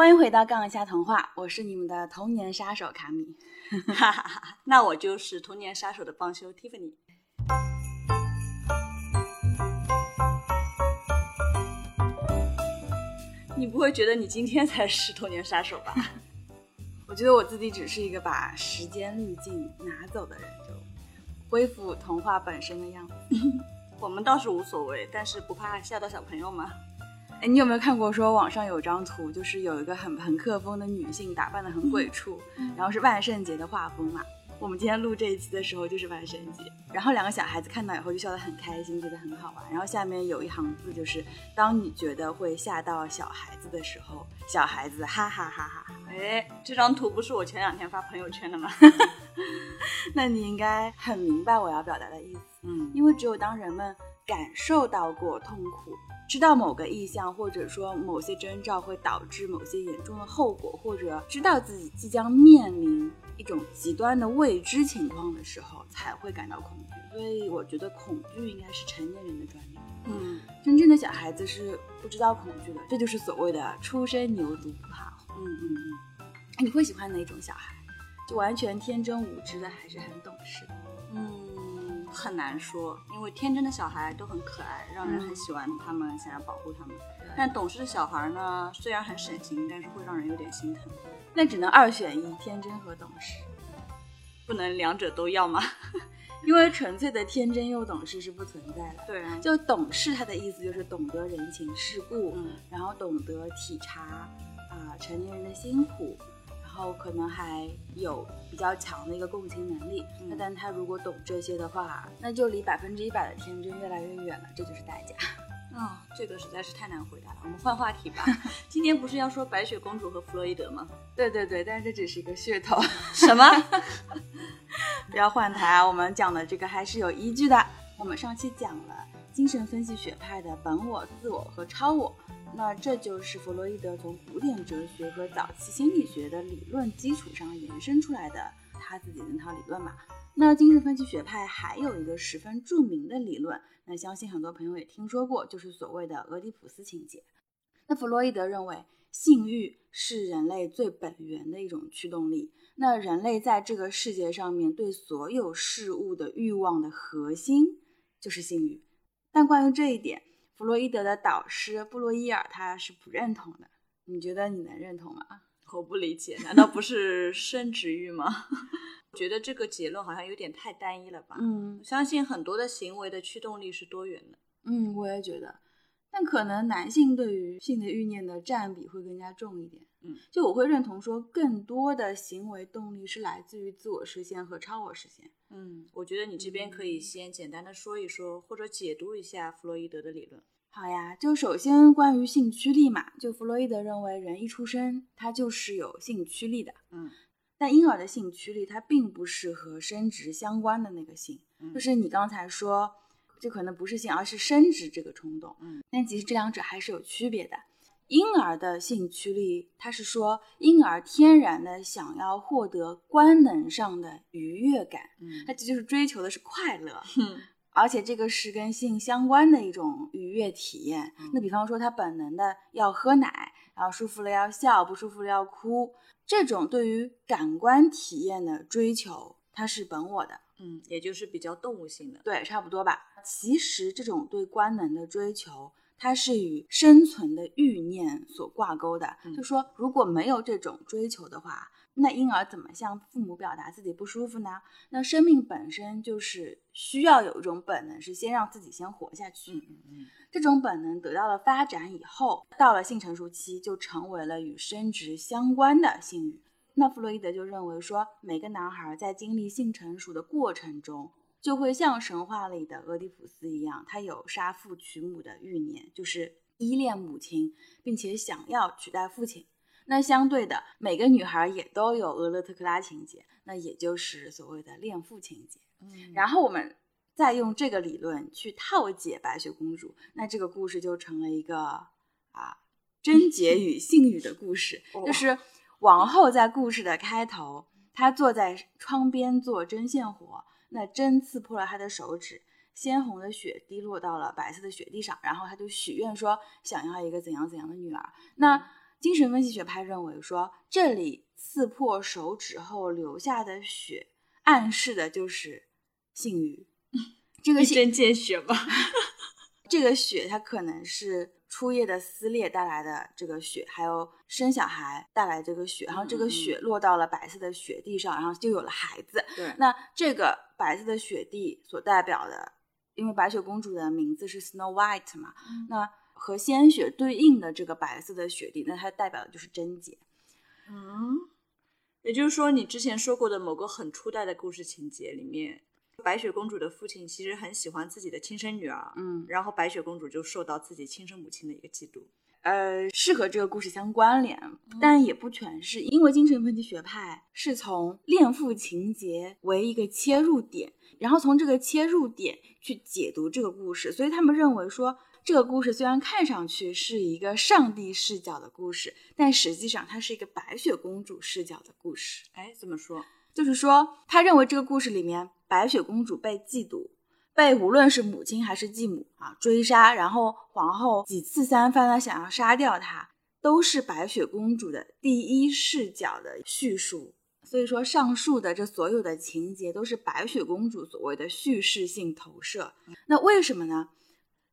欢迎回到杠一下童话，我是你们的童年杀手卡米。哈哈哈，那我就是童年杀手的帮凶 Tiffany。你不会觉得你今天才是童年杀手吧？我觉得我自己只是一个把时间滤镜拿走的人，就恢复童话本身的样子。我们倒是无所谓，但是不怕吓到小朋友吗？哎，你有没有看过说网上有张图，就是有一个很朋克风的女性，打扮的很鬼畜，然后是万圣节的画风嘛？我们今天录这一期的时候就是万圣节，然后两个小孩子看到以后就笑得很开心，觉得很好玩。然后下面有一行字，就是当你觉得会吓到小孩子的时候，小孩子哈哈哈哈哈。哎，这张图不是我前两天发朋友圈的吗？那你应该很明白我要表达的意思。嗯，因为只有当人们感受到过痛苦。知道某个意向，或者说某些征兆会导致某些严重的后果，或者知道自己即将面临一种极端的未知情况的时候，才会感到恐惧。所以我觉得恐惧应该是成年人的专利。嗯，真正的小孩子是不知道恐惧的，这就是所谓的初生牛犊不怕虎。嗯嗯嗯。哎，你会喜欢哪种小孩？就完全天真无知的，还是很懂事的？嗯。很难说，因为天真的小孩都很可爱，让人很喜欢他们，想要保护他们。但懂事的小孩呢，虽然很省心，但是会让人有点心疼。那只能二选一，天真和懂事，不能两者都要吗？因为纯粹的天真又懂事是不存在的。对啊，就懂事，它的意思就是懂得人情世故，嗯，然后懂得体察啊成年人的辛苦。然后可能还有比较强的一个共情能力，那但他如果懂这些的话，那就离百分之一百的天真越来越远了，这就是代价。啊，这个实在是太难回答了。我们换话题吧，今天不是要说白雪公主和弗洛伊德吗？对对对，但是这只是一个噱头。什么？不要换台啊！我们讲的这个还是有依据的。我们上期讲了精神分析学派的本我、自我和超我。那这就是弗洛伊德从古典哲学和早期心理学的理论基础上延伸出来的他自己那套理论嘛。那精神分析学派还有一个十分著名的理论，那相信很多朋友也听说过，就是所谓的俄狄浦斯情节。那弗洛伊德认为，性欲是人类最本源的一种驱动力。那人类在这个世界上面对所有事物的欲望的核心就是性欲。但关于这一点，弗洛伊德的导师布洛伊尔他是不认同的，你觉得你能认同吗？我不理解，难道不是生殖欲吗？我 觉得这个结论好像有点太单一了吧。嗯，相信很多的行为的驱动力是多元的。嗯，我也觉得。但可能男性对于性的欲念的占比会更加重一点。嗯，就我会认同说，更多的行为动力是来自于自我实现和超我实现。嗯，我觉得你这边可以先简单的说一说，或者解读一下弗洛伊德的理论。好呀，就首先关于性驱力嘛，就弗洛伊德认为人一出生他就是有性驱力的。嗯，但婴儿的性驱力它并不是和生殖相关的那个性，就是你刚才说。这可能不是性，而是生殖这个冲动。嗯，但其实这两者还是有区别的。婴儿的性驱力，它是说婴儿天然的想要获得官能上的愉悦感。嗯，它这就是追求的是快乐。嗯，而且这个是跟性相关的一种愉悦体验。那比方说，他本能的要喝奶，然后舒服了要笑，不舒服了要哭，这种对于感官体验的追求，它是本我的。嗯，也就是比较动物性的，对，差不多吧。其实这种对官能的追求，它是与生存的欲念所挂钩的。就说如果没有这种追求的话，那婴儿怎么向父母表达自己不舒服呢？那生命本身就是需要有一种本能，是先让自己先活下去。嗯嗯嗯，这种本能得到了发展以后，到了性成熟期，就成为了与生殖相关的性欲。那弗洛伊德就认为说，每个男孩在经历性成熟的过程中，就会像神话里的俄狄浦斯一样，他有杀父娶母的欲念，就是依恋母亲，并且想要取代父亲。那相对的，每个女孩也都有俄勒特克拉情节，那也就是所谓的恋父情节。嗯，然后我们再用这个理论去套解白雪公主，那这个故事就成了一个啊贞洁与性欲的故事，就是。王后在故事的开头，她坐在窗边做针线活，那针刺破了他的手指，鲜红的血滴落到了白色的雪地上，然后他就许愿说想要一个怎样怎样的女儿。那精神分析学派认为说，这里刺破手指后留下的血，暗示的就是性欲。这个一针见血吧。这个血，它可能是初夜的撕裂带来的这个血，还有生小孩带来这个血，然后这个血落到了白色的雪地上，然后就有了孩子。对，那这个白色的雪地所代表的，因为白雪公主的名字是 Snow White 嘛，那和鲜血对应的这个白色的雪地，那它代表的就是贞洁。嗯，也就是说，你之前说过的某个很初代的故事情节里面。白雪公主的父亲其实很喜欢自己的亲生女儿，嗯，然后白雪公主就受到自己亲生母亲的一个嫉妒，呃，是和这个故事相关联，但也不全是，因为精神分析学派是从恋父情节为一个切入点，然后从这个切入点去解读这个故事，所以他们认为说，这个故事虽然看上去是一个上帝视角的故事，但实际上它是一个白雪公主视角的故事。哎，怎么说？就是说，他认为这个故事里面，白雪公主被嫉妒，被无论是母亲还是继母啊追杀，然后皇后几次三番的想要杀掉她，都是白雪公主的第一视角的叙述。所以说，上述的这所有的情节都是白雪公主所谓的叙事性投射。那为什么呢？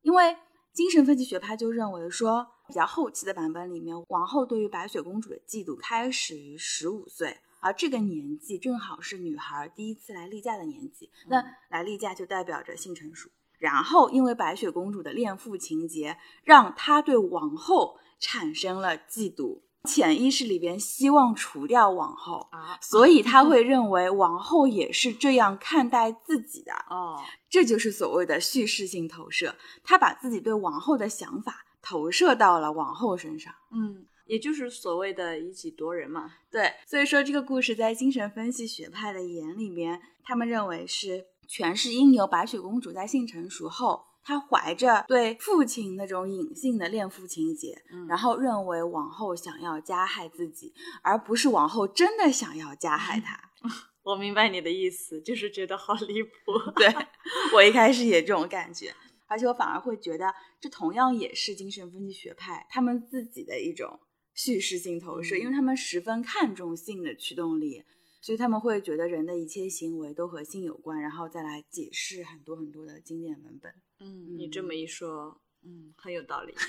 因为精神分析学派就认为说，比较后期的版本里面，王后对于白雪公主的嫉妒开始于十五岁。而这个年纪正好是女孩第一次来例假的年纪，那来例假就代表着性成熟。然后，因为白雪公主的恋父情节，让她对王后产生了嫉妒，潜意识里边希望除掉王后啊，所以她 会认为王后也是这样看待自己的。哦，这就是所谓的叙事性投射，她把自己对王后的想法投射到了王后身上。嗯。也就是所谓的以己夺人嘛，对，所以说这个故事在精神分析学派的眼里面，他们认为是全是因由白雪公主在性成熟后，她怀着对父亲那种隐性的恋父情节，然后认为王后想要加害自己，而不是王后真的想要加害她。我明白你的意思，就是觉得好离谱。对我一开始也这种感觉，而且我反而会觉得这同样也是精神分析学派他们自己的一种。叙事性投射，因为他们十分看重性的驱动力，所以他们会觉得人的一切行为都和性有关，然后再来解释很多很多的经典文本。嗯，你这么一说，嗯，很有道理。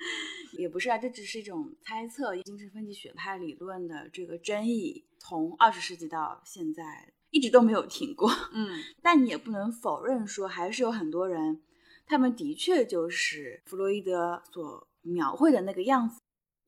也不是啊，这只是一种猜测。精神分析学派理论的这个争议，从二十世纪到现在一直都没有停过。嗯，但你也不能否认说，还是有很多人，他们的确就是弗洛伊德所描绘的那个样子。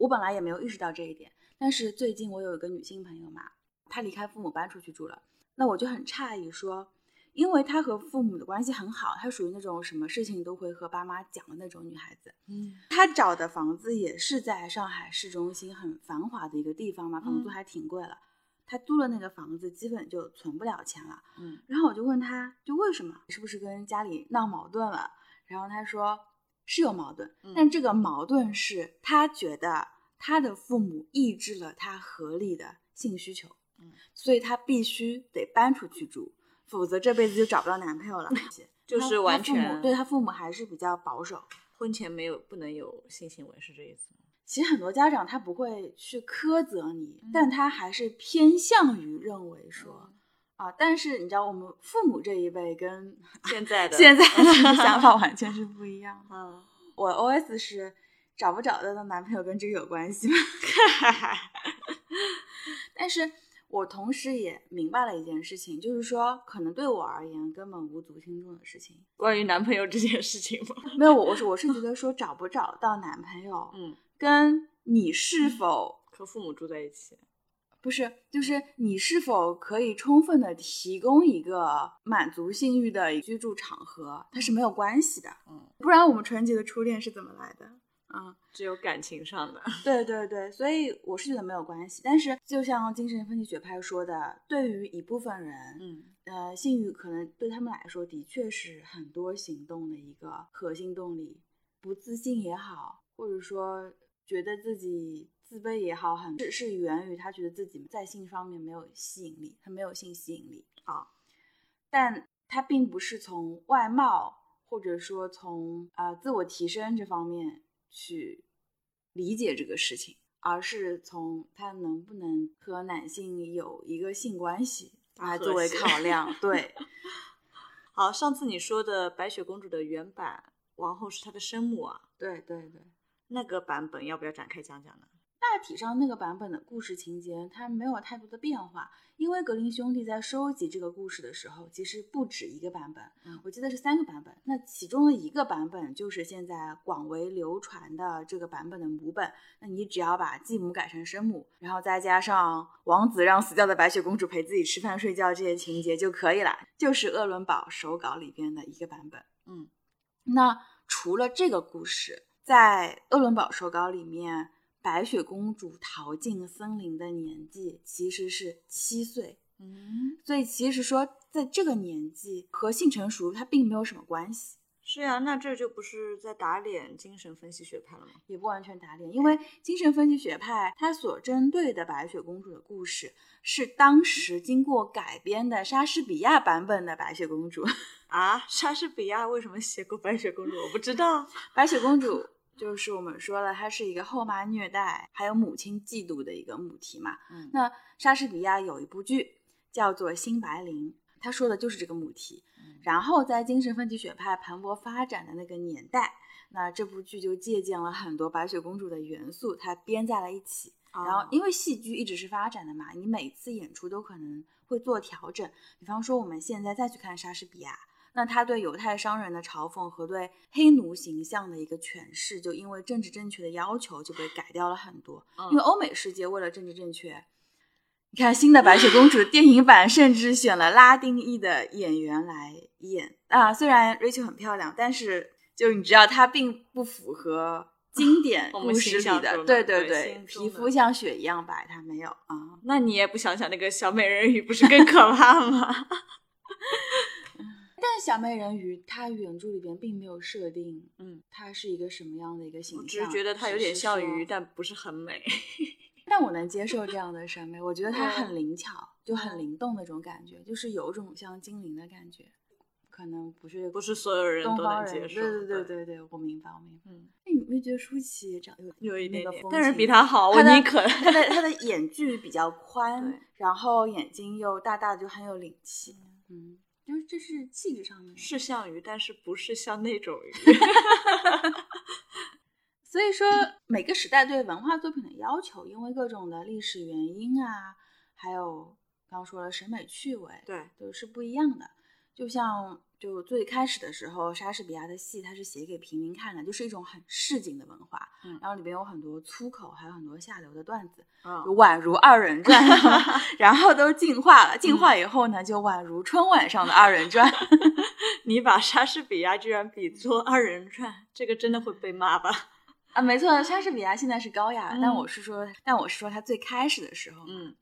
我本来也没有意识到这一点，但是最近我有一个女性朋友嘛，她离开父母搬出去住了，那我就很诧异，说，因为她和父母的关系很好，她属于那种什么事情都会和爸妈讲的那种女孩子，嗯，她找的房子也是在上海市中心很繁华的一个地方嘛，房租还挺贵了，她租了那个房子基本就存不了钱了，嗯，然后我就问她，就为什么，是不是跟家里闹矛盾了？然后她说。是有矛盾，但这个矛盾是他觉得他的父母抑制了他合理的性需求，嗯，所以他必须得搬出去住，否则这辈子就找不到男朋友了。就是完全对他父母还是比较保守，婚前没有不能有性行为是这意思吗？其实很多家长他不会去苛责你，但他还是偏向于认为说啊，但是你知道我们父母这一辈跟 现在的 现在的 想法完全是不一样。嗯，我 OS 是找不找得到男朋友跟这个有关系吗？但是我同时也明白了一件事情，就是说，可能对我而言根本无足轻重的事情。关于男朋友这件事情吗？没有，我我是我是觉得说找不找到男朋友，嗯，跟你是否和父母住在一起。不是，就是你是否可以充分的提供一个满足性欲的居住场合，它是没有关系的。嗯，不然我们纯洁的初恋是怎么来的？嗯，只有感情上的。对对对，所以我是觉得没有关系。但是就像精神分析学派说的，对于一部分人，嗯，呃，性欲可能对他们来说的确是很多行动的一个核心动力。不自信也好，或者说觉得自己。自卑也好，很是是源于他觉得自己在性方面没有吸引力，他没有性吸引力啊。但他并不是从外貌或者说从啊自我提升这方面去理解这个事情，而是从他能不能和男性有一个性关系 来作为考量。对，好，上次你说的白雪公主的原版王后是她的生母啊，对对对。那个版本要不要展开讲讲呢？大体上那个版本的故事情节它没有太多的变化，因为格林兄弟在收集这个故事的时候，其实不止一个版本，嗯我记得是三个版本。那其中的一个版本就是现在广为流传的这个版本的母本。那你只要把继母改成生母，然后再加上王子让死掉的白雪公主陪自己吃饭睡觉这些情节就可以了，就是鄂伦堡手稿里边的一个版本。嗯，那除了这个故事，在鄂伦堡手稿里面，白雪公主逃进森林的年纪其实是七岁，嗯，所以其实说在这个年纪和性成熟它并没有什么关系，是呀、那这就不是在打脸精神分析学派了吗？也不完全打脸，因为精神分析学派它所针对的白雪公主的故事是当时经过改编的莎士比亚版本的白雪公主。啊，莎士比亚为什么写过白雪公主？我不知道。白雪公主就是我们说了，她是一个后妈虐待还有母亲嫉妒的一个母题嘛。嗯那莎士比亚有一部剧叫做《新白灵》，他说的就是这个母题。嗯然后在精神分析学派蓬勃发展的那个年代，那这部剧就借鉴了很多白雪公主的元素，它编在了一起。然后哦因为戏剧一直是发展的嘛，你每次演出都可能会做调整。比方说我们现在再去看莎士比亚，那他对犹太商人的嘲讽和对黑奴形象的一个诠释，就因为政治正确的要求就被改掉了很多。因为欧美世界为了政治正确，你看新的白雪公主电影版甚至选了拉丁裔的演员来演啊。虽然 Rachel 很漂亮，但是就你知道她并不符合 经典故事里的，对对对，皮肤像雪一样白，她没有啊。那你也不想想那个小美人鱼，不是更可怕吗？但小美人鱼它原著里边并没有设定，嗯，她是一个什么样的一个形象，我只是觉得它有点像鱼，但不是很美。但我能接受这样的审美，我觉得它嗯很灵巧，就很嗯灵动那种感觉，就是有种像精灵的感觉，可能不是不是所有人都能接受。对对对对，对对，我明白我明白。嗯，那你有没觉得舒淇长得有 有一点点但是比她好，我她的宁可。她的她的眼距比较宽，然后眼睛又大大的，就很有灵气。嗯，就是这是气质上面的。是像鱼，但是不是像那种鱼。所以说，每个时代对文化作品的要求，因为各种的历史原因啊，还有刚刚说的审美趣味，对，都是不一样的。就像就最开始的时候，莎士比亚的戏它是写给平民看的，就是一种很市井的文化，嗯然后里边有很多粗口，还有很多下流的段子，嗯就宛如二人转，然后都进化了。进化以后呢，就宛如春晚上的二人转。你把莎士比亚居然比作二人转，这个真的会被骂吧？啊，没错，莎士比亚现在是高雅，但嗯我是说，但我是说他最开始的时候，嗯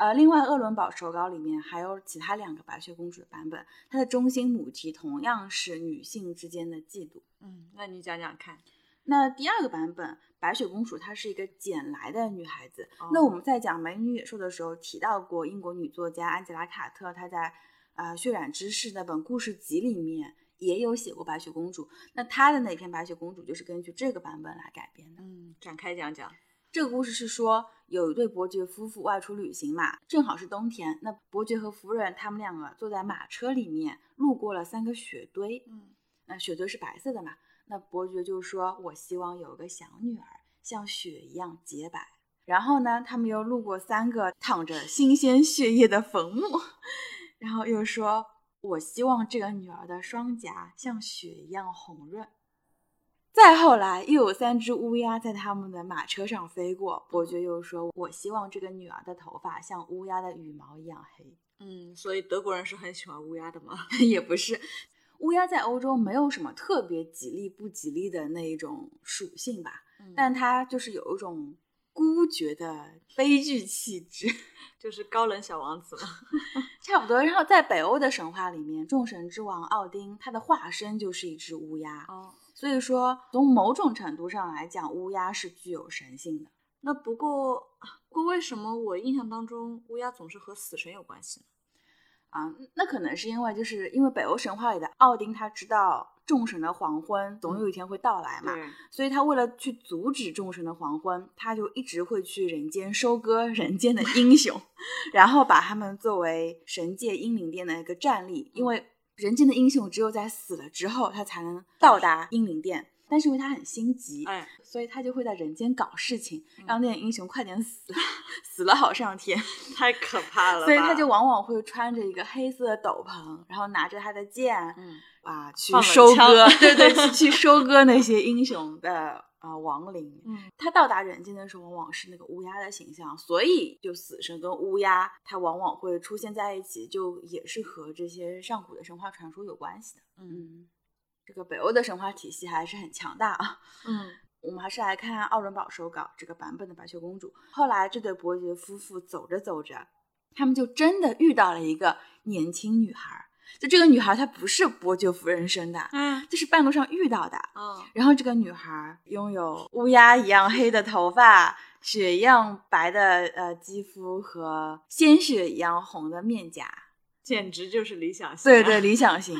呃，另外，鄂伦堡手稿里面还有其他两个白雪公主的版本，它的中心母题同样是女性之间的嫉妒。嗯，那你讲讲看。那第二个版本，白雪公主她是一个捡来的女孩子。那哦我们在讲《美女野兽》的时候提到过，英国女作家安吉拉·卡特她在呃《血染之势》那本故事集里面也有写过白雪公主。那她的那篇白雪公主就是根据这个版本来改编的。嗯，展开讲讲。这个故事是说，有一对伯爵夫妇外出旅行嘛，正好是冬天。那伯爵和夫人他们两个坐在马车里面，路过了三个雪堆。嗯那雪堆是白色的嘛？那伯爵就说：“我希望有个小女儿，像雪一样洁白。”然后呢，他们又路过三个淌着新鲜血液的坟墓，然后又说：“我希望这个女儿的双颊像雪一样红润。”再后来，又有三只乌鸦在他们的马车上飞过。伯爵又说：“我希望这个女儿的头发像乌鸦的羽毛一样黑。嗯，所以德国人是很喜欢乌鸦的吗？” 也不是，乌鸦在欧洲没有什么特别吉利不吉利的那一种属性吧，嗯但它就是有一种孤绝的悲剧气质，就是高冷小王子嘛。差不多。然后在北欧的神话里面，众神之王奥丁他的化身就是一只乌鸦，哦，所以说从某种程度上来讲，乌鸦是具有神性的。那不过不过为什么我印象当中乌鸦总是和死神有关系呢？啊，那可能是因为就是因为北欧神话里的奥丁他知道众神的黄昏总有一天会到来嘛，对，所以他为了去阻止众神的黄昏，他就一直会去人间收割人间的英雄，然后把他们作为神界英灵殿的一个战力，因为人间的英雄只有在死了之后，他才能到达英灵殿。但是因为他很心急，哎，所以他就会在人间搞事情，让那些英雄快点死，死了好上天。太可怕了。所以他就往往会穿着一个黑色的斗篷，然后拿着他的剑，嗯啊，去收割，对对，去去 收割那些英雄的啊、亡灵。嗯他到达人间的时候，往往是那个乌鸦的形象，所以就死神跟乌鸦，它往往会出现在一起，就也是和这些上古的神话传说有关系的。嗯这个北欧的神话体系还是很强大啊。嗯我们还是来看奥伦堡手稿这个版本的白雪公主。后来这对伯爵夫妇走着走着，他们就真的遇到了一个年轻女孩儿。就这个女孩，她不是伯爵夫人生的，嗯这是半路上遇到的。嗯然后这个女孩拥有乌鸦一样黑的头发、雪一样白的呃肌肤和鲜血一样红的面颊。简直就是理想型、对对，，理想型。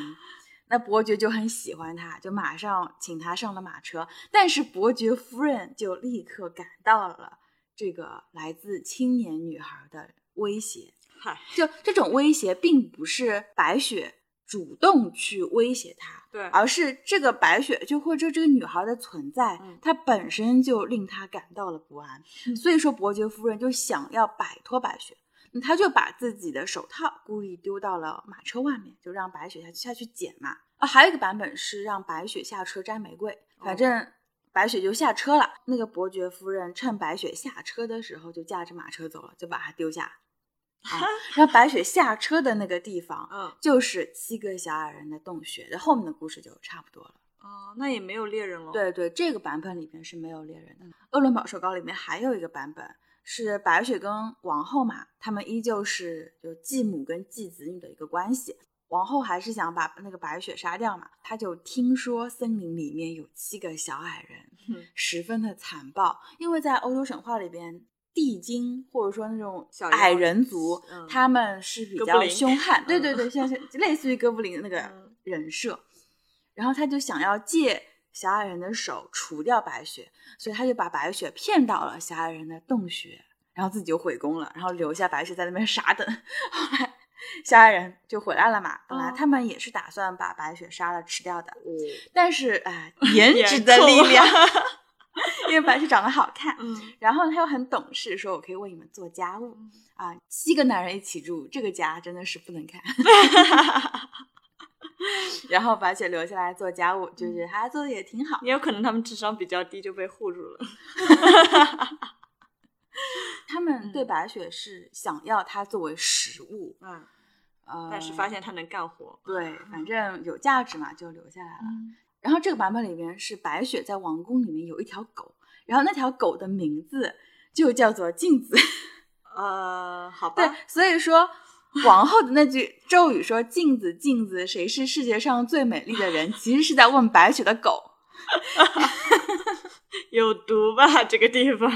那伯爵就很喜欢她，就马上请她上了马车。但是伯爵夫人就立刻感到了这个来自青年女孩的威胁。嗨，就这种威胁，并不是白雪主动去威胁他，对，而是这个白雪就或者这个女孩的存在，嗯它本身就令他感到了不安。嗯所以说，伯爵夫人就想要摆脱白雪，那她就把自己的手套故意丢到了马车外面，就让白雪下去下去捡嘛。啊，还有一个版本是让白雪下车摘玫瑰，反哦正白雪就下车了。那个伯爵夫人趁白雪下车的时候，就驾着马车走了，就把她丢下。啊，然后白雪下车的那个地方，嗯就是七个小矮人的洞穴。那后面的故事就差不多了。哦，那也没有猎人了。，对对，这个版本里面是没有猎人的。鄂伦堡手稿里面还有一个版本是白雪跟王后嘛，他们依旧是就继母跟继子女的一个关系。王后还是想把那个白雪杀掉嘛，她就听说森林里面有七个小矮人，嗯十分的残暴，因为在欧洲神话里边。地精或者说那种小矮人族，嗯他们是比较凶悍，对对嗯对，像是 类似于哥布林的那个嗯人设。然后他就想要借小矮人的手除掉白雪，所以他就把白雪骗到了小矮人的洞穴，然后自己就回宫了，然后留下白雪在那边傻等。后来小矮人就回来了嘛，本来哦他们也是打算把白雪杀了吃掉的，哦，但是哎，颜值的力量，因为白雪长得好看，嗯然后他又很懂事，说我可以为你们做家务啊。七个男人一起住，这个家真的是不能看。然后白雪留下来做家务，就觉得他做的也挺好。也有可能他们智商比较低，就被护住了。他们对嗯白雪是想要它作为食物，嗯，呃，但是发现他能干活。对，反正有价值嘛，就留下来了。嗯然后这个版本里面是白雪在王宫里面有一条狗，然后那条狗的名字就叫做镜子。呃，好吧对吧，，所以说王后的那句咒语说“镜子，镜子，谁是世界上最美丽的人”，其实是在问白雪的狗，有毒吧这个地方？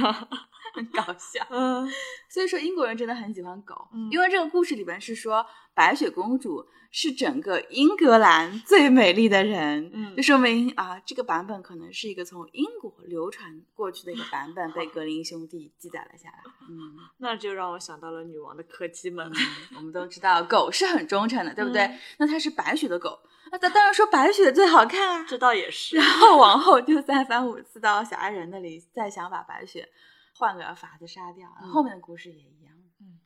很搞笑。嗯所以说英国人真的很喜欢狗，嗯因为这个故事里边是说白雪公主是整个英格兰最美丽的人，嗯就说明啊，这个版本可能是一个从英国流传过去的一个版本，被格林兄弟记载了下来。嗯，那就让我想到了女王的柯基们。我们都知道狗是很忠诚的，对不对？嗯那它是白雪的狗，那它当然说白雪最好看啊。这倒也是然。后王后就三番五次到小矮人那里，再想把白雪换个法子杀掉。嗯后面的故事也一样，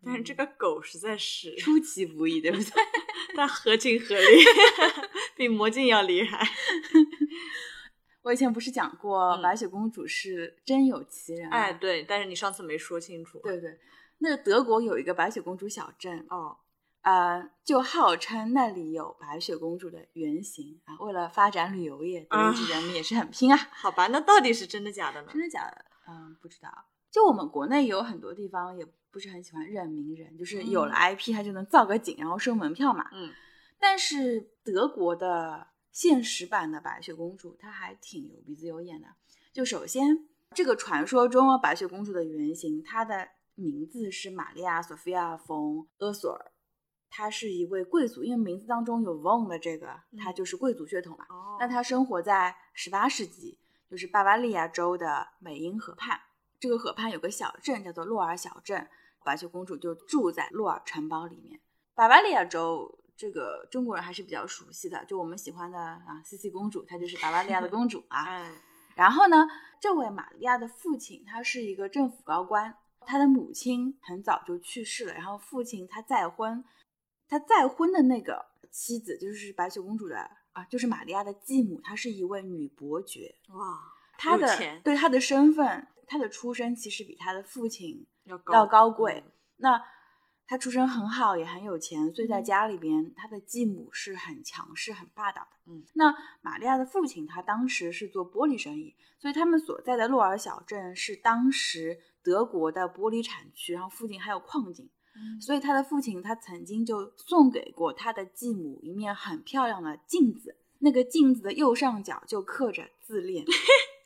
但是这个狗实在是，出其不意，对不对？它合情合理，比魔镜要厉害。我以前不是讲过嗯白雪公主是真有其人吗？哎，对，但是你上次没说清楚。，对对，那个德国有一个白雪公主小镇，哦，呃，就号称那里有白雪公主的原型啊。为了发展旅游业，德意志人民也是很拼啊。好吧，那到底是真的假的呢？真的假的？嗯，不知道。就我们国内有很多地方也不是很喜欢认名人，就是有了 IP 他就能造个景，然后收门票嘛。嗯但是德国的现实版的白雪公主，她还挺有鼻子有眼的。就首先，这个传说中白雪公主的原型，她的名字是玛利亚·索菲亚·冯·厄索尔。她是一位贵族，因为名字当中有 von 的这个，她嗯就是贵族血统嘛。哦那她生活在十八世纪，就是巴伐利亚州的美因河畔。这个河畔有个小镇叫做洛尔小镇，白雪公主就住在洛尔城堡里面。巴伐利亚州这个中国人还是比较熟悉的，就我们喜欢的啊茜茜公主，她就是巴伐利亚的公主啊。嗯，然后呢，这位玛利亚的父亲他是一个政府高官，他的母亲很早就去世了，然后父亲他再婚，他再婚的那个妻子就是白雪公主的啊，就是玛利亚的继母，她是一位女伯爵，哇，她的对她的身份，她的出身其实比他的父亲要要高贵。嗯那他出身很好，也很有钱，所以在嗯家里边，他的继母是很强势、很霸道的。嗯，那玛利亚的父亲他当时是做玻璃生意，所以他们所在的洛尔小镇是当时德国的玻璃产区，然后附近还有矿井，嗯所以他的父亲他曾经就送给过他的继母一面很漂亮的镜子，那个镜子的右上角就刻着自恋。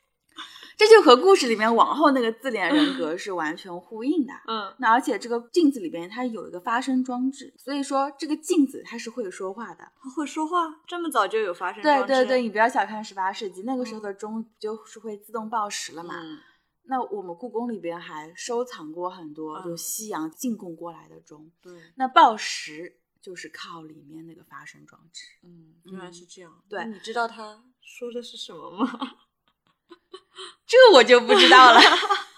这就和故事里面往后那个自恋人格是完全呼应的。嗯那而且这个镜子里边它有一个发声装置，所以说这个镜子它是会说话的。它会说话，这么早就有发声对装置对对，你不要小看十八世纪那个时候的钟就是会自动报时了嘛。嗯那我们故宫里边还收藏过很多嗯就西洋进贡过来的钟，对，那报时就是靠里面那个发声装置。嗯，原来是这样。对你知道他说的是什么吗？这我就不知道了，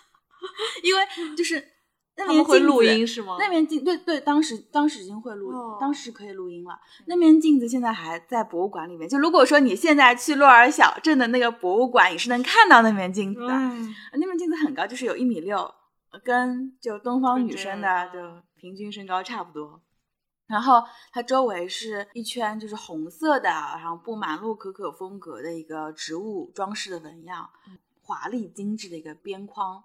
因为就是那他们会录音是吗？那面镜对对，当时当时已经会录，哦当时可以录音了。那面镜子现在还在博物馆里面。就如果说你现在去洛尔小镇的那个博物馆，你是能看到那面镜子的。嗯，那面镜子很高，就是有一米六，跟就东方女生的啊就平均身高差不多。然后它周围是一圈就是红色的，然后布满洛可可风格的一个植物装饰的纹样，华丽精致的一个边框。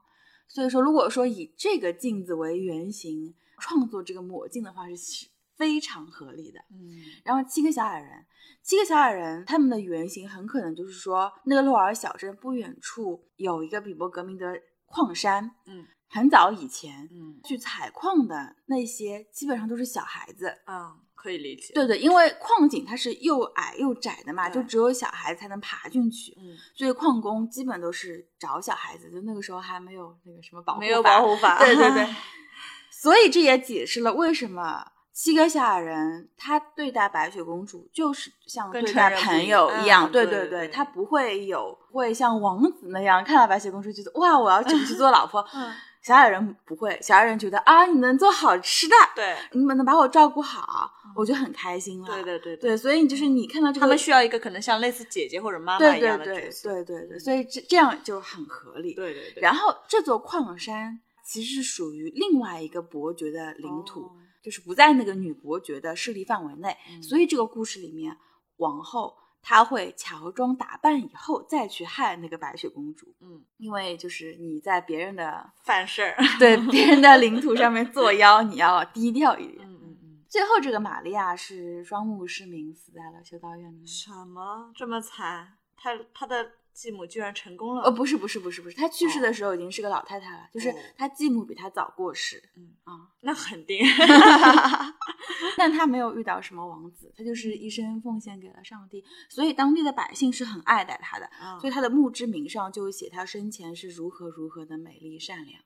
所以说，如果说以这个镜子为原型创作这个抹镜的话，是非常合理的。嗯然后七个小矮人，七个小矮人他们的原型很可能就是说，那个洛尔小镇不远处有一个比伯革命的矿山，嗯很早以前嗯去采矿的那些基本上都是小孩子。啊，可以理解。对对，因为矿井它是又矮又窄的嘛，就只有小孩才能爬进去，嗯，所以矿工基本都是找小孩子，就那个时候还没有那个什么保护没有保护法。对对对，所以这也解释了为什么七个小矮人他对待白雪公主就是像对待朋友一样，嗯对对对对他不会有会像王子那样看到白雪公主觉得哇我要 娶去做老婆，嗯，小矮人不会，小矮人觉得啊你能做好吃的，对你们能把我照顾好，我就很开心了。对对对对，所以就是你看到这个，他们需要一个可能像类似姐姐或者妈妈对一样对对的角色。对对对，所以这这样就很合理。对对对。然后这座矿山其实是属于另外一个伯爵的领土，哦就是不在那个女伯爵的势力范围内，嗯所以这个故事里面，王后她会乔装打扮以后再去害那个白雪公主，嗯，因为就是你在别人的犯事儿。对别人的领土上面 作妖，你要低调一点。嗯嗯嗯。最后这个玛利亚是双目失明，死在了修道院里。什么这么惨？他他的继母居然成功了？呃，不是不是不是不是，她去世的时候已经是个老太太了，就是哦她继母比她早过世嗯啊。那肯定。但她没有遇到什么王子，她就是一生奉献给了上帝，所以当地的百姓是很爱戴她的，啊所以她的墓志铭上就写她生前是如何如何的美丽善良。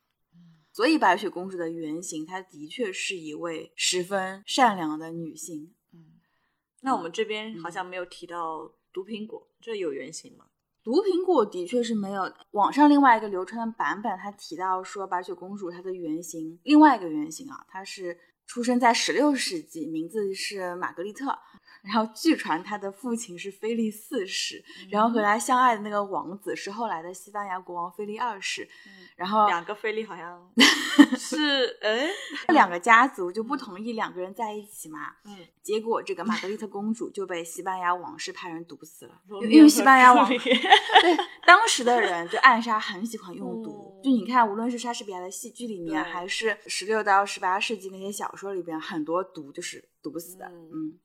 所以白雪公主的原型，她的确是一位十分善良的女性。嗯，那我们这边好像没有提到毒苹果，这有原型吗？毒苹果的确是没有，网上另外一个流传的版本，它提到说白雪公主她的原型，另外一个原型啊，她是出生在十六世纪，名字是玛格丽特，然后据传他的父亲是菲利四世，然后和他相爱的那个王子是后来的西班牙国王菲利二世，然后两个菲利好像 是，哎，两个家族就不同意两个人在一起嘛，嗯，结果这个玛格丽特公主就被西班牙王室派人毒死了，罗因为西班牙王对当时的人就暗杀很喜欢用毒，嗯就你看，无论是莎士比亚的戏剧里面，还是十六到十八世纪那些小说里边，很多毒就是毒死的。嗯嗯，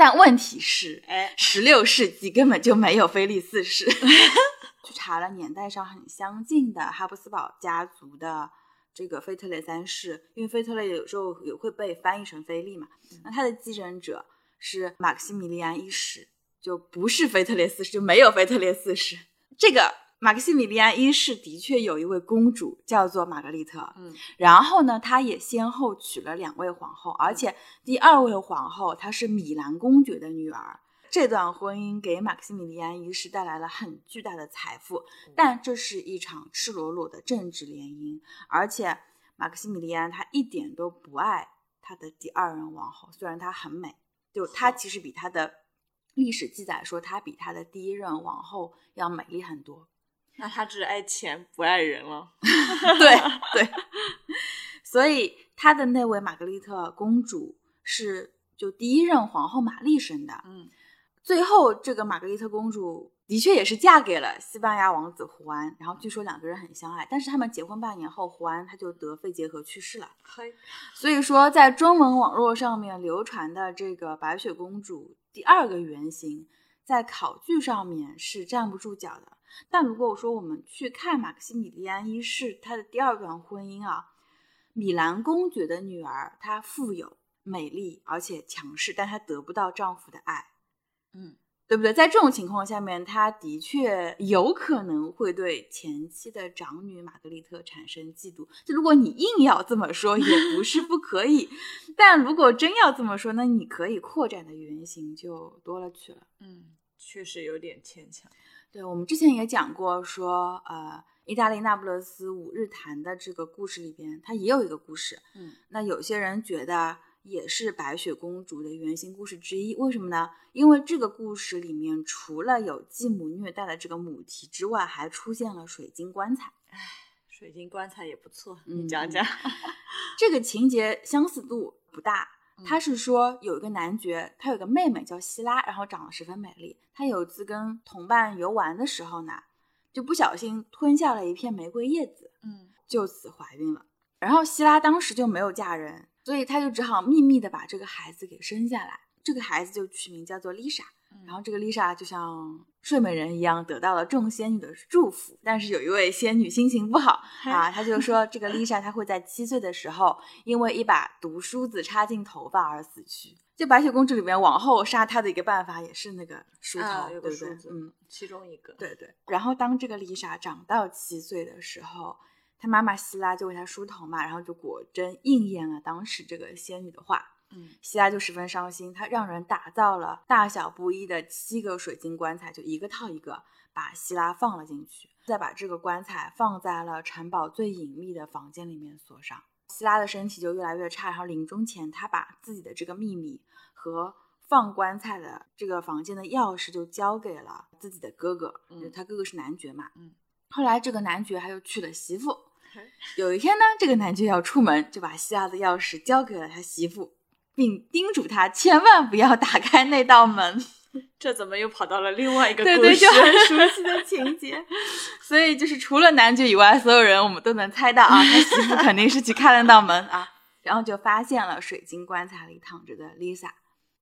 但问题是，哎，十六世纪根本就没有菲利四世。去查了年代上很相近的哈布斯堡家族的这个腓特烈三世，因为腓特烈有时候也会被翻译成菲利嘛，那他的继承者是马克西米利安一世，就不是腓特烈四世，就没有腓特烈四世。这个马克西米利安一世的确有一位公主叫做玛格丽特，嗯，然后呢，他也先后娶了两位皇后，而且第二位皇后她是米兰公爵的女儿。这段婚姻给马克西米利安一世带来了很巨大的财富，但这是一场赤裸裸的政治联姻，而且马克西米利安他一点都不爱他的第二任王后，虽然她很美，就她其实比她的历史记载说她比她的第一任王后要美丽很多。那他只爱钱不爱人了。对对，所以他的那位玛格丽特公主是就第一任皇后玛丽生的。嗯，最后这个玛格丽特公主的确也是嫁给了西班牙王子胡安，然后据说两个人很相爱，但是他们结婚半年后，胡安他就得肺结核去世了。嘿，所以说，在中文网络上面流传的这个白雪公主第二个原型，在考据上面是站不住脚的。但如果我说我们去看马克西米利安一世他的第二段婚姻啊，米兰公爵的女儿，她富有、美丽而且强势，但她得不到丈夫的爱，嗯，对不对？在这种情况下面，她的确有可能会对前妻的长女玛格丽特产生嫉妒。就如果你硬要这么说，也不是不可以。但如果真要这么说，那你可以扩展的原型就多了去了。嗯，确实有点牵强。对，我们之前也讲过，说呃，意大利那不勒斯五日谈的这个故事里边，它也有一个故事。嗯，那有些人觉得也是白雪公主的原型故事之一，为什么呢？因为这个故事里面除了有继母虐待的这个母题之外，还出现了水晶棺材。水晶棺材也不错，嗯你讲讲。这个情节相似度不大。嗯他是说有一个男爵，他有个妹妹叫希拉，然后长得十分美丽。他有一次跟同伴游玩的时候呢，就不小心吞下了一片玫瑰叶子，嗯就此怀孕了。然后希拉当时就没有嫁人，所以他就只好秘密的把这个孩子给生下来。这个孩子就取名叫做丽莎。然后这个丽莎就像睡美人一样，得到了众仙女的祝福。但是有一位仙女心情不好啊，她就说这个丽莎她会在七岁的时候，因为一把毒梳子插进头发而死去。就白雪公主里面往后杀她的一个办法也是那个梳头，啊，有对不对？个数字，嗯，，其中一个。对对。然后当这个丽莎长到七岁的时候，她妈妈希拉就为她梳头嘛，然后就果真应验了当时这个仙女的话。嗯希拉就十分伤心，她让人打造了大小不一的七个水晶棺材，就一个套一个，把希拉放了进去，再把这个棺材放在了城堡最隐秘的房间里面锁上。希拉的身体就越来越差，然后临终前，他把自己的这个秘密和放棺材的这个房间的钥匙就交给了自己的哥哥，嗯他哥哥是男爵嘛。嗯，后来这个男爵他又娶了媳妇，有一天呢，这个男爵要出门，就把希拉的钥匙交给了他媳妇，并叮嘱他千万不要打开那道门。这怎么又跑到了另外一个对对，故事？就很熟悉的情节。所以就是除了男爵以外，所有人我们都能猜到啊，他媳妇肯定是去开了那道门啊，然后就发现了水晶棺材里躺着的 Lisa。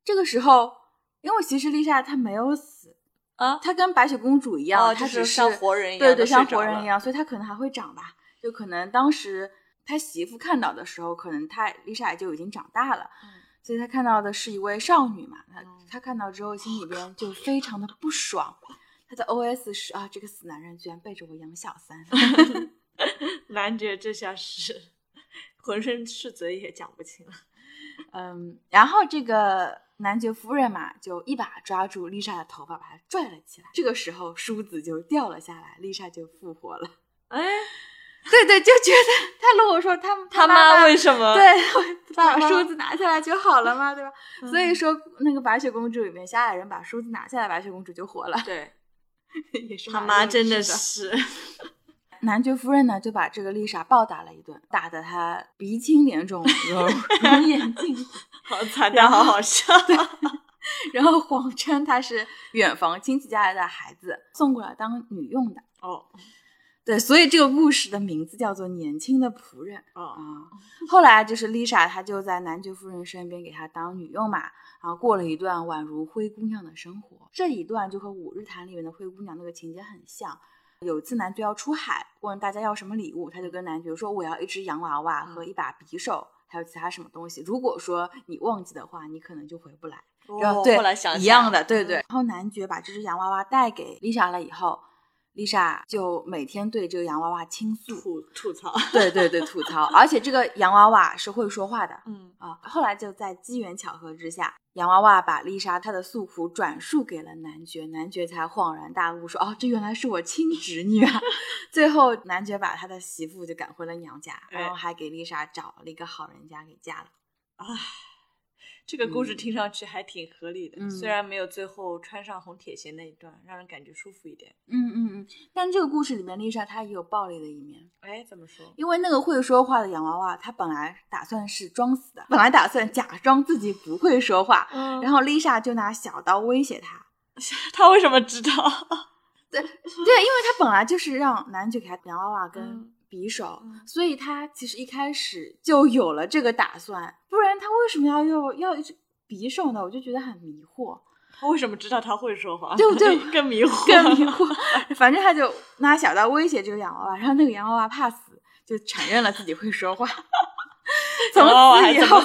这个时候，因为其实 Lisa 她没有死，啊，她跟白雪公主一样，哦，她只是像活人一样对对，像活人一样，所以她可能还会长吧。就可能当时他媳妇看到的时候，可能他丽莎也就已经长大了，嗯所以他看到的是一位少女嘛。他嗯他看到之后，心里边就非常的不爽。他的 OS 是啊，这个死男人居然背着我养小三。男爵这下是浑身是嘴也讲不清了。嗯，然后这个男爵夫人嘛，就一把抓住丽莎的头发，把她拽了起来。这个时候梳子就掉了下来，丽莎就复活了。哎，对对，就觉得 他如果说他他妈妈为什么？对，把梳子拿下来就好了嘛，对吧？所以嗯说，那个白雪公主里面，小矮人把梳子拿下来，白雪公主就活了，对，也是他妈真的。是，男爵夫人呢，就把这个丽莎暴打了一顿，打得她鼻青脸肿，揉揉眼镜，好惨，但好好笑。然后谎称她是远房亲戚家来的孩子，送过来当女佣的。哦对，所以这个故事的名字叫做《年轻的仆人》。哦，啊，后来就是 Lisa，她就在男爵夫人身边给她当女佣嘛，然后过了一段宛如灰姑娘的生活。这一段就和《五日谈》里面的灰姑娘那个情节很像。有一次男爵要出海，问大家要什么礼物，他就跟男爵说：“我要一只洋娃娃和一把匕首，还有其他什么东西。如果说你忘记的话，你可能就回不来。”然后对，一样的，对对。然后男爵把这只洋娃娃带给丽莎了以后。丽莎就每天对这个洋娃娃倾诉、吐吐槽，对对对，吐槽。而且这个洋娃娃是会说话的，嗯啊。后来就在机缘巧合之下，洋娃娃把丽莎她的诉苦转述给了男爵，男爵才恍然大悟，说：“哦，这原来是我亲侄女啊！” 最后，男爵把他的媳妇就赶回了娘家，然后还给丽莎找了一个好人家给嫁了。唉。这个故事听上去还挺合理的，虽然没有最后穿上红铁鞋那一段，让人感觉舒服一点。嗯嗯嗯，但这个故事里面，丽莎她也有暴力的一面。哎，怎么说？因为那个会说话的洋娃娃，她本来打算是装死的，本来打算假装自己不会说话，然后丽莎就拿小刀威胁她。她为什么知道？对 对，因为她本来就是让男主给她洋娃娃跟。匕首，所以他其实一开始就有了这个打算，不然他为什么要用要一只匕首呢？我就觉得很迷惑。他为什么知道他会说话？对不对？更迷惑，更迷惑。反正他就拿小刀威胁这个洋娃娃，然后那个洋娃娃怕死，就承认了自己会说话。从此以后，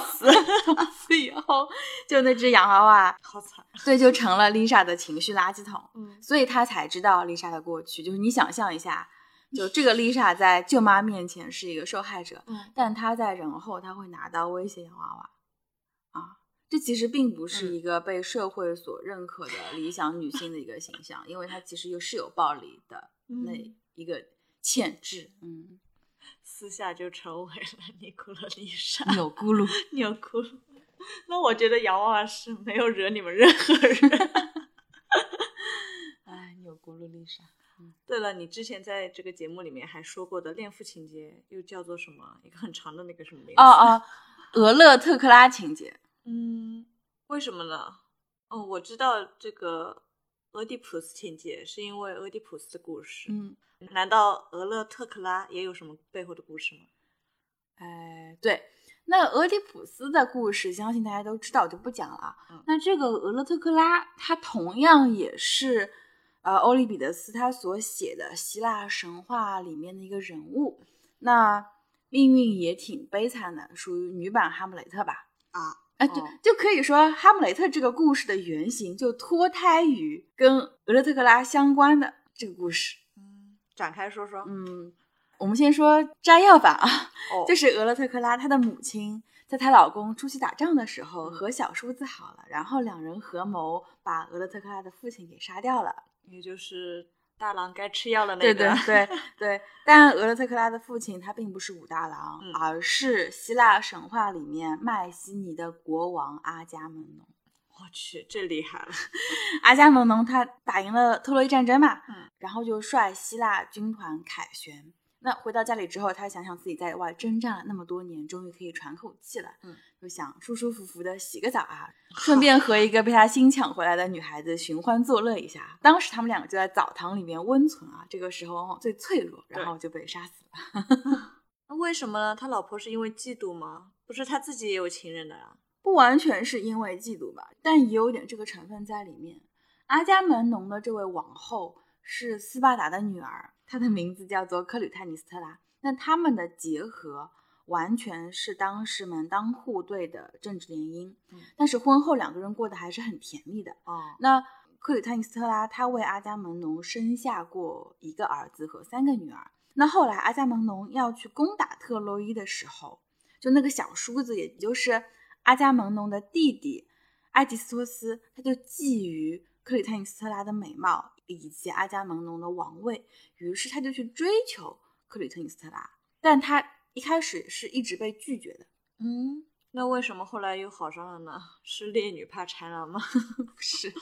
从此以后，就那只洋娃娃 好惨，对，就成了丽莎的情绪垃圾桶。嗯，所以他才知道丽莎的过去。就是你想象一下。就这个丽莎在舅妈面前是一个受害者，嗯，但她在人后，她会拿刀威胁洋娃娃，啊，这其实并不是一个被社会所认可的理想女性的一个形象，因为她其实又是有暴力的那一个潜质，嗯，私下就成为了尼古拉丽莎钮咕噜，钮咕噜，那我觉得洋娃娃是没有惹你们任何人，哎，钮咕噜丽莎。对了，你之前在这个节目里面还说过的恋父情节，又叫做什么？一个很长的那个什么名字？哦哦，俄勒特克拉情节。嗯，为什么呢？哦，我知道这个俄狄浦斯情节是因为俄狄浦斯的故事。嗯，难道俄勒特克拉也有什么背后的故事吗？哎，对，那俄狄浦斯的故事，相信大家都知道，我就不讲了。那这个俄勒特克拉，它同样也是。呃，欧利彼得斯他所写的希腊神话里面的一个人物，那命运也挺悲惨的，属于女版哈姆雷特吧？啊，哎，就就可以说哈姆雷特这个故事的原型就脱胎于跟俄勒特克拉相关的这个故事。嗯，展开说说。嗯，我们先说摘要吧啊，就是俄勒特克拉她的母亲在她老公出去打仗的时候和小叔子好了，然后两人合谋把俄勒特克拉的父亲给杀掉了。也就是大郎该吃药了那个，对对对对。但俄勒特克拉的父亲他并不是武大郎，而是希腊神话里面麦西尼的国王阿伽门农。我去，这厉害了！阿伽门农他打赢了特洛伊战争嘛，嗯，然后就率希腊军团凯旋。那回到家里之后，他想想自己在外征战了那么多年，终于可以喘口气了。嗯，就想舒舒服服的洗个澡啊，顺便和一个被他新抢回来的女孩子寻欢作乐一下。当时他们两个就在澡堂里面温存啊，这个时候最脆弱，然后就被杀死了。那为什么呢？他老婆是因为嫉妒吗？不是他自己也有情人的啊？不完全是因为嫉妒吧，但也有点这个成分在里面。阿伽门农的这位王后是斯巴达的女儿。她的名字叫做克吕泰尼斯特拉。那他们的结合完全是当时门当户对的政治联姻。嗯，但是婚后两个人过得还是很甜蜜的。哦，那克吕泰尼斯特拉她为阿伽门农生下过一个儿子和三个女儿。那后来阿伽门农要去攻打特洛伊的时候，就那个小叔子，也就是阿伽门农的弟弟埃吉斯托斯，他就觊觎克吕泰尼斯特拉的美貌。以及阿伽门农的王位，于是他就去追求克里特尼斯特拉，但他一开始是一直被拒绝的。嗯，那为什么后来又好上了呢？是烈女怕缠郎吗？不是，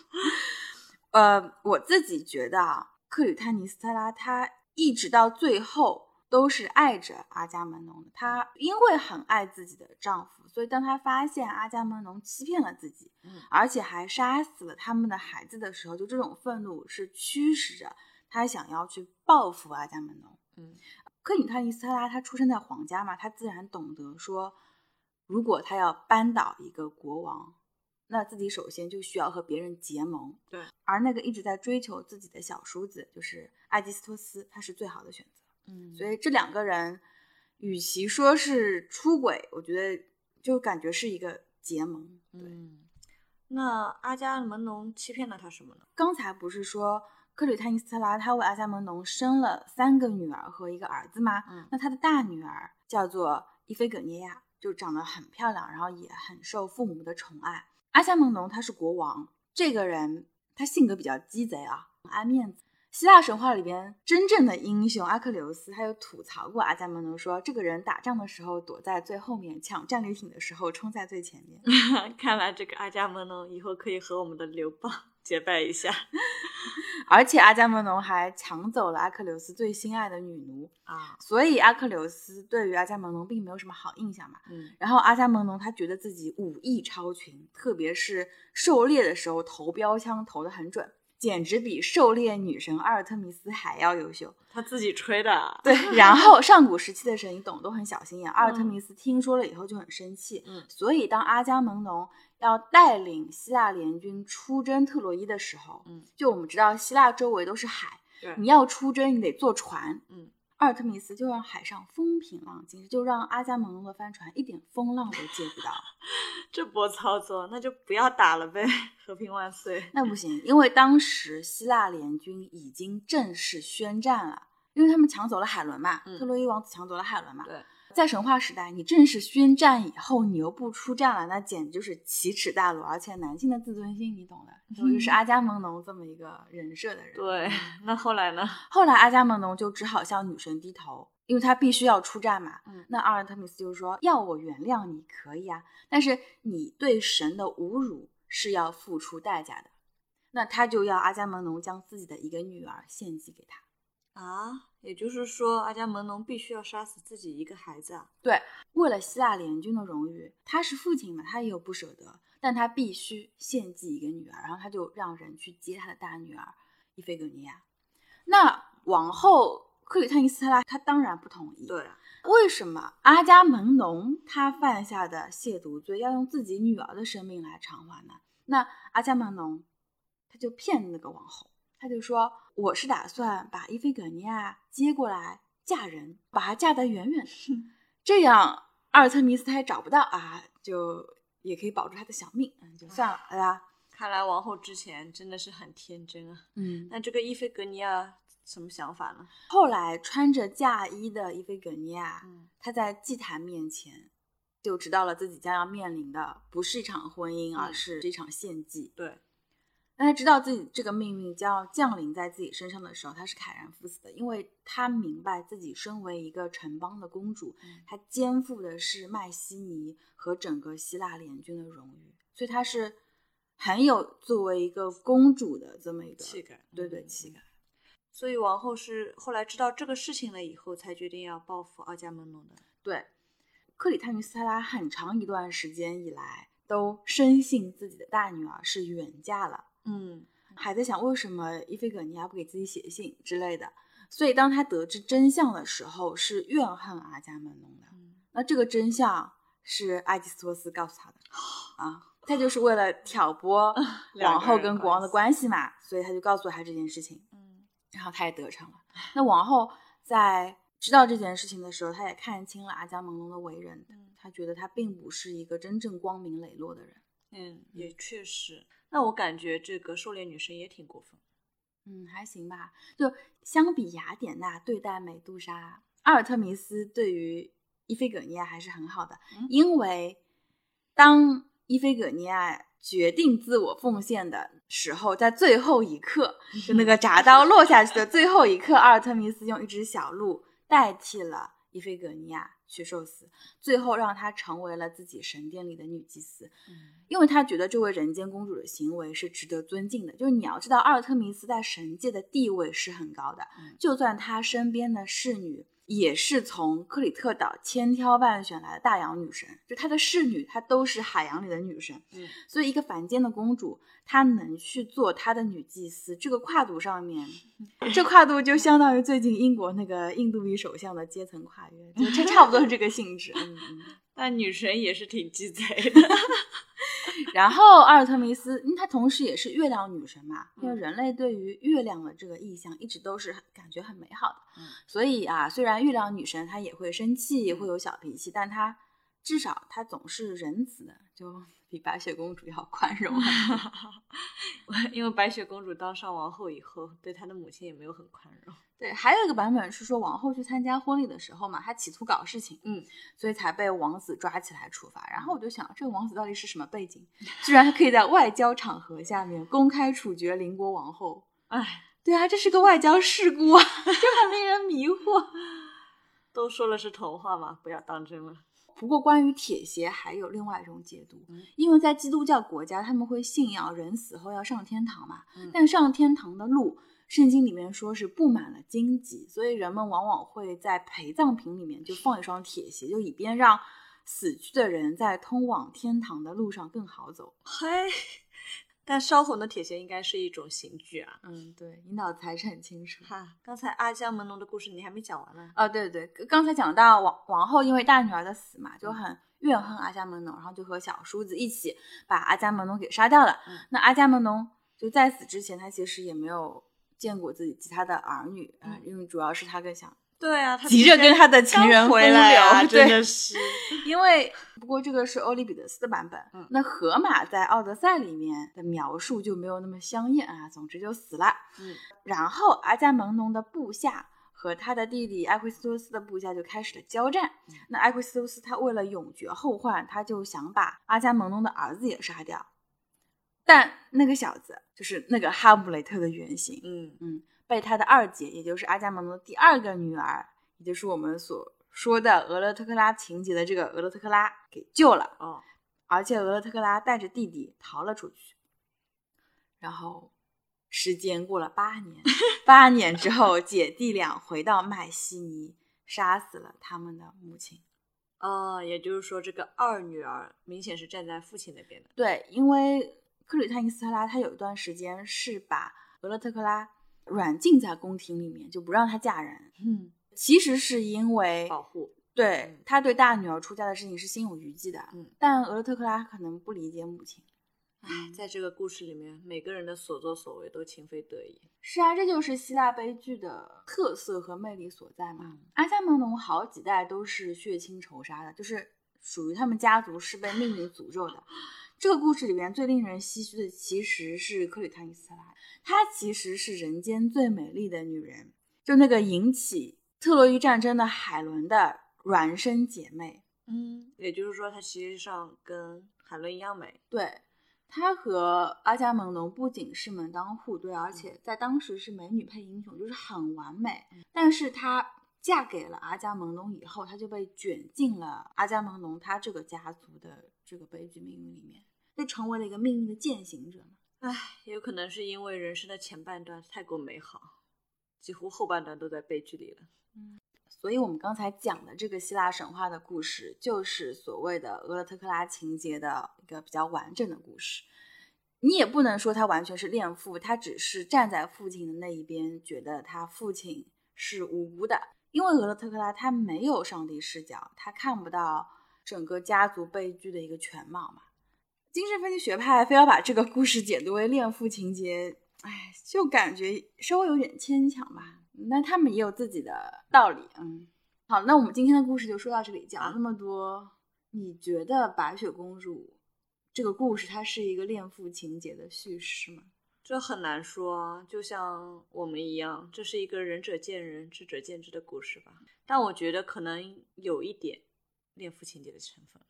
呃，我自己觉得啊，克里特尼斯特拉她一直到最后。都是爱着阿伽门农的。她因为很爱自己的丈夫，所以当她发现阿伽门农欺骗了自己，嗯，而且还杀死了他们的孩子的时候，就这种愤怒是驱使着她想要去报复阿伽门农。嗯，克里特尼斯特拉她出生在皇家嘛，她自然懂得说，如果她要扳倒一个国王，那自己首先就需要和别人结盟。对，而那个一直在追求自己的小叔子，就是爱基斯托斯，他是最好的选择。嗯所以这两个人，与其说是出轨，我觉得就感觉是一个结盟。对，嗯，那阿伽门农欺骗了他什么呢？刚才不是说克吕泰尼斯特拉他为阿伽门农生了三个女儿和一个儿子吗？嗯那他的大女儿叫做伊菲葛涅亚，就长得很漂亮，然后也很受父母的宠爱。阿伽门农他是国王，这个人他性格比较鸡贼啊，很爱面子。希腊神话里边真正的英雄阿克琉斯，他有吐槽过阿伽门农说，这个人打仗的时候躲在最后面，抢战利品的时候冲在最前面。看来这个阿伽门农以后可以和我们的刘邦 结拜一下 而且阿伽门农还抢走了阿克琉斯最心爱的女奴，啊。所以阿克琉斯对于阿伽门农并没有什么好印象嘛。嗯然后阿伽门农他觉得自己武艺超群，特别是狩猎的时候投标枪投得很准，简直比狩猎女神阿尔特弥斯还要优秀。他自己吹的。对，然后上古时期的神，你懂，都很小心眼。阿尔特弥斯听说了以后就很生气，嗯所以当阿伽门农要带领希腊联军出征特洛伊的时候，嗯，就我们知道希腊周围都是海，对你要出征，你得坐船。嗯，阿尔特弥斯就让海上风平浪静，就让阿伽门农的帆船一点风浪都借不到。这波操作，那就不要打了呗，和平万岁。那不行，因为当时希腊联军已经正式宣战了，因为他们抢走了海伦嘛，嗯特洛伊王子抢走了海伦嘛。对，在神话时代，你正式宣战以后，你又不出战了，那简直就是奇耻大辱，而且男性的自尊心你懂的，就就是阿伽门农这么一个人设的人。对，那后来呢？后来阿伽门农就只好向女神低头，因为他必须要出战嘛。嗯那阿尔特弥斯就说：“要我原谅你可以啊，但是你对神的侮辱是要付出代价的。”那他就要阿伽门农将自己的一个女儿献祭给他。啊，也就是说，阿伽门农必须要杀死自己一个孩子啊。对，为了希腊联军的荣誉，他是父亲嘛，他也有不舍得，但他必须献祭一个女儿，然后他就让人去接他的大女儿伊菲格尼亚。那王后克里特尼斯特拉她当然不同意，对啊，为什么阿伽门农他犯下的亵渎罪要用自己女儿的生命来偿还呢？那阿伽门农他就骗那个王后，他就说我是打算把伊菲格尼亚接过来嫁人，把她嫁得远远的，这样阿尔特弥斯他也找不到啊，就也可以保住他的小命，嗯，就算了，对吧？看来王后之前真的是很天真啊。嗯，那这个伊菲格尼亚什么想法呢？后来穿着嫁衣的伊菲格尼亚，嗯她在祭坛面前就知道了自己将要面临的不是一场婚姻，而嗯是一场献祭。对，当他知道自己这个命运将要降临在自己身上的时候，他是慨然赴死的，因为他明白自己身为一个城邦的公主，嗯她肩负的是麦西尼和整个希腊联军的荣誉，所以她是很有作为一个公主的这么一个气概对对嗯气概。所以王后是后来知道这个事情了以后，才决定要报复奥加门农的。对，克里泰尼斯特拉很长一段时间以来都深信自己的大女儿是远嫁了，嗯还在想为什么伊菲葛尼亚不给自己写信之类的。所以当他得知真相的时候，是怨恨阿伽门农的。嗯，那这个真相是爱基斯托斯告诉他的啊，他就是为了挑拨 王后跟国王的关关系嘛，所以他就告诉了他这件事情。嗯然后他也得逞了。那王后在知道这件事情的时候，她也看清了阿伽门农的为人，嗯她觉得他并不是一个真正光明磊落的人。嗯，也确实。那我感觉这个狩猎女神也挺过分。嗯，还行吧。就相比雅典娜对待美杜莎，阿尔特弥斯对于伊菲葛尼亚还是很好的，嗯因为当伊菲葛尼亚决定自我奉献的时候，在最后一刻，就那个铡刀落下去的最后一刻，阿尔特弥斯用一只小鹿代替了伊菲葛尼亚去受死，最后让她成为了自己神殿里的女祭司。嗯因为她觉得这位人间公主的行为是值得尊敬的。就是你要知道，阿尔特弥斯在神界的地位是很高的，嗯就算她身边的侍女也是从克里特岛千挑万选来的大洋女神，就她的侍女，她都是海洋里的女神。嗯所以，一个凡间的公主，她能去做她的女祭司，这个跨度上面，这跨度就相当于最近英国那个印度裔首相的阶层跨越，就这差不多是这个性质。嗯嗯。但女神也是挺鸡贼的。然后阿尔特弥斯，因为她同时也是月亮女神嘛，因为嗯。人类对于月亮的这个意象一直都是感觉很美好的，嗯。所以啊，虽然月亮女神她也会生气，也会嗯有小脾气，但她至少她总是仁慈的，就比白雪公主要 宽容。因为白雪公主当上王后以后，对她的母亲也没有很宽容。对，还有一个版本是说王后去参加婚礼的时候嘛，她企图搞事情，嗯，所以才被王子抓起来处罚。然后我就想，这个王子到底是什么背景？居然可以在外交场合下面公开处决邻国王后？哎，对啊，这是个外交事故啊，就很令人迷惑。都说了是童话嘛，不要当真了。不过，关于铁鞋还有另外一种解读，嗯因为在基督教国家，他们会信仰人死后要上天堂嘛，嗯但上天堂的路，圣经里面说是布满了荆棘，所以人们往往会在陪葬品里面就放一双铁鞋，就以便让死去的人在通往天堂的路上更好走。嘿，但烧红的铁鞋应该是一种刑具啊。嗯，对，你脑子还是很清楚。哈，刚才阿伽门农的故事你还没讲完呢。啊，对对对，刚才讲到王王后因为大女儿的死嘛，就很怨恨阿伽门农，然后就和小叔子一起把阿伽门农给杀掉了。嗯那阿伽门农就在死之前，他其实也没有见过自己其他的儿女啊、嗯因为主要是他更想对啊，他急着跟他的情人回来啊，真的是。因为不过这个是欧里比得斯的版本，嗯那荷马在《奥德赛》里面的描述就没有那么香艳啊。总之就死了。嗯然后阿伽门农的部下和他的弟弟埃奎斯托斯的部下就开始了交战。嗯那埃奎斯托斯他为了永绝后患，他就想把阿伽门农的儿子也杀掉。但那个小子就是那个哈姆雷特的原型，嗯嗯，被他的二姐，也就是阿伽门农的第二个女儿，也就是我们所说的俄勒特克拉情节的这个俄勒特克拉给救了。哦，而且俄勒特克拉带着弟弟逃了出去。然后时间过了八年，八年之后，姐弟俩回到麦西尼，杀死了他们的母亲。哦，也就是说，这个二女儿明显是站在父亲那边的。对，因为克里泰尼斯特拉他有一段时间是把俄勒特克拉软禁在宫廷里面，就不让她嫁人。嗯，其实是因为保护。对她对大女儿出嫁的事情是心有余悸的，嗯但俄勒特克拉可能不理解母亲。唉，在这个故事里面，每个人的所作所为都情非得已。是啊，这就是希腊悲剧的特色和魅力所在嘛。嗯阿伽门农好几代都是血亲仇杀的，就是属于他们家族是被命运诅咒的。这个故事里面最令人唏嘘的其实是克里泰尼斯特拉，她其实是人间最美丽的女人，就那个引起特洛伊战争的海伦的孪生姐妹。嗯，也就是说，她实际上跟海伦一样美。对，她和阿伽门农不仅是门当户对，而且在当时是美女配英雄，就是很完美。但是她嫁给了阿伽门农以后，她就被卷进了阿伽门农他这个家族的这个悲剧命运里面，就成为了一个命运的践行者嘛。唉，也有可能是因为人生的前半段太过美好，几乎后半段都在悲剧里了。嗯所以，我们刚才讲的这个希腊神话的故事，就是所谓的俄勒特克拉情节的一个比较完整的故事。你也不能说他完全是恋父，他只是站在父亲的那一边，觉得他父亲是无辜的。因为俄勒特克拉他没有上帝视角，他看不到整个家族悲剧的一个全貌嘛。精神分析学派非要把这个故事解读为恋父情节，哎，就感觉稍微有点牵强吧。那他们也有自己的道理，嗯。好，那我们今天的故事就说到这里，讲了那么多，你觉得白雪公主这个故事它是一个恋父情节的叙事吗？这很难说啊，就像我们一样，这是一个仁者见仁，智者见智的故事吧。但我觉得可能有一点恋父情节的成分。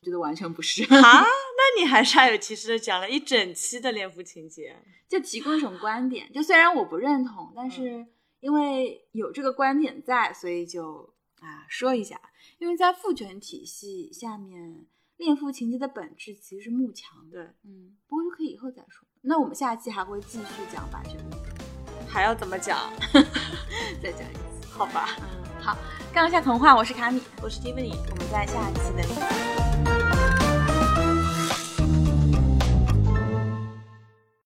我觉得完全不是啊，那你还煞有其事的讲了一整期的恋父情节。就提供一种观点。就虽然我不认同，但是因为有这个观点在，所以就啊说一下。因为在父权体系下面，恋父情节的本质其实是慕强的。对，嗯，不过就可以以后再说。那我们下期还会继续讲白雪公主，还要怎么讲？再讲一次。好吧，嗯，好，杠一下童话，我是卡米，我是 Tiffany。我们在下期的。